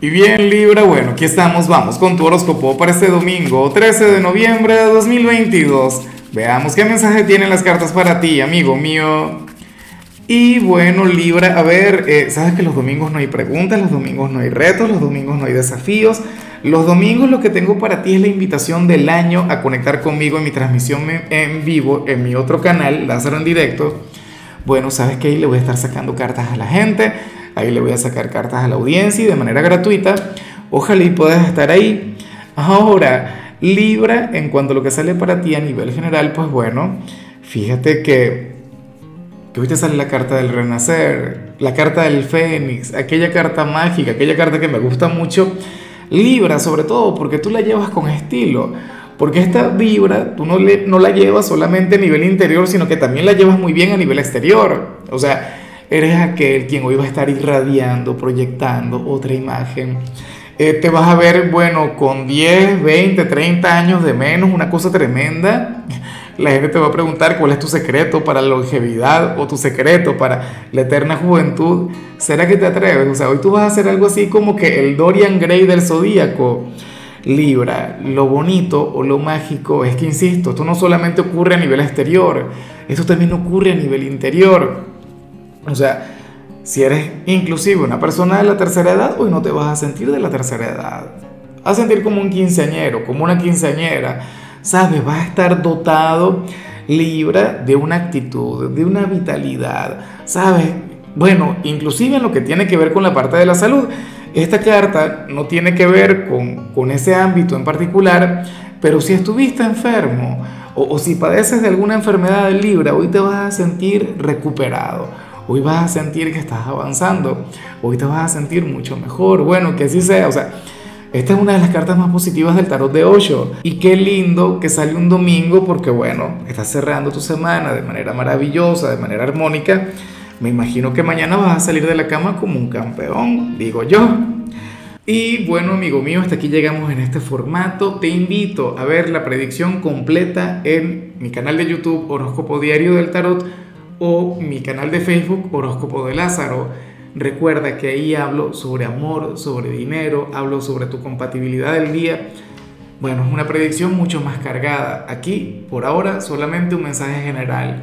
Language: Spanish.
Y bien Libra, bueno, aquí estamos, vamos con tu horóscopo para este domingo, 13 de noviembre de 2022. Veamos qué mensaje tienen las cartas para ti, amigo mío. Y bueno, Libra, a ver, eh, sabes que los domingos no hay preguntas, los domingos no hay retos, los domingos no hay desafíos. Los domingos lo que tengo para ti es la invitación del año a conectar conmigo en mi transmisión en vivo, en mi otro canal, Lázaro en directo. Bueno, sabes ahí le voy a estar sacando cartas a la gente Ahí le voy a sacar cartas a la audiencia y de manera gratuita. Ojalá y puedas estar ahí. Ahora, Libra, en cuanto a lo que sale para ti a nivel general, pues bueno, fíjate que, que hoy te sale la carta del renacer, la carta del fénix, aquella carta mágica, aquella carta que me gusta mucho. Libra, sobre todo, porque tú la llevas con estilo. Porque esta vibra tú no, le, no la llevas solamente a nivel interior, sino que también la llevas muy bien a nivel exterior. O sea, eres aquel quien hoy va a estar irradiando, proyectando otra imagen. Eh, te vas a ver, bueno, con 10, 20, 30 años de menos, una cosa tremenda. La gente te va a preguntar cuál es tu secreto para la longevidad o tu secreto para la eterna juventud. ¿Será que te atreves? O sea, hoy tú vas a hacer algo así como que el Dorian Gray del zodíaco. Libra, lo bonito o lo mágico es que, insisto, esto no solamente ocurre a nivel exterior, esto también ocurre a nivel interior. O sea, si eres inclusive una persona de la tercera edad, hoy no te vas a sentir de la tercera edad. Vas a sentir como un quinceañero, como una quinceañera. ¿Sabes? Vas a estar dotado, Libra, de una actitud, de una vitalidad. ¿Sabes? Bueno, inclusive en lo que tiene que ver con la parte de la salud. Esta carta no tiene que ver con, con ese ámbito en particular, pero si estuviste enfermo o, si padeces de alguna enfermedad de Libra, hoy te vas a sentir recuperado hoy vas a sentir que estás avanzando, hoy te vas a sentir mucho mejor, bueno, que así sea, o sea, esta es una de las cartas más positivas del tarot de Osho. Y qué lindo que sale un domingo porque, bueno, estás cerrando tu semana de manera maravillosa, de manera armónica. Me imagino que mañana vas a salir de la cama como un campeón, digo yo. Y bueno, amigo mío, hasta aquí llegamos en este formato. Te invito a ver la predicción completa en mi canal de YouTube Horóscopo Diario del Tarot o mi canal de Facebook Horóscopo de Lázaro. Recuerda que ahí hablo sobre amor, sobre dinero, hablo sobre tu compatibilidad del día. Bueno, es una predicción mucho más cargada. Aquí, por ahora, solamente un mensaje general.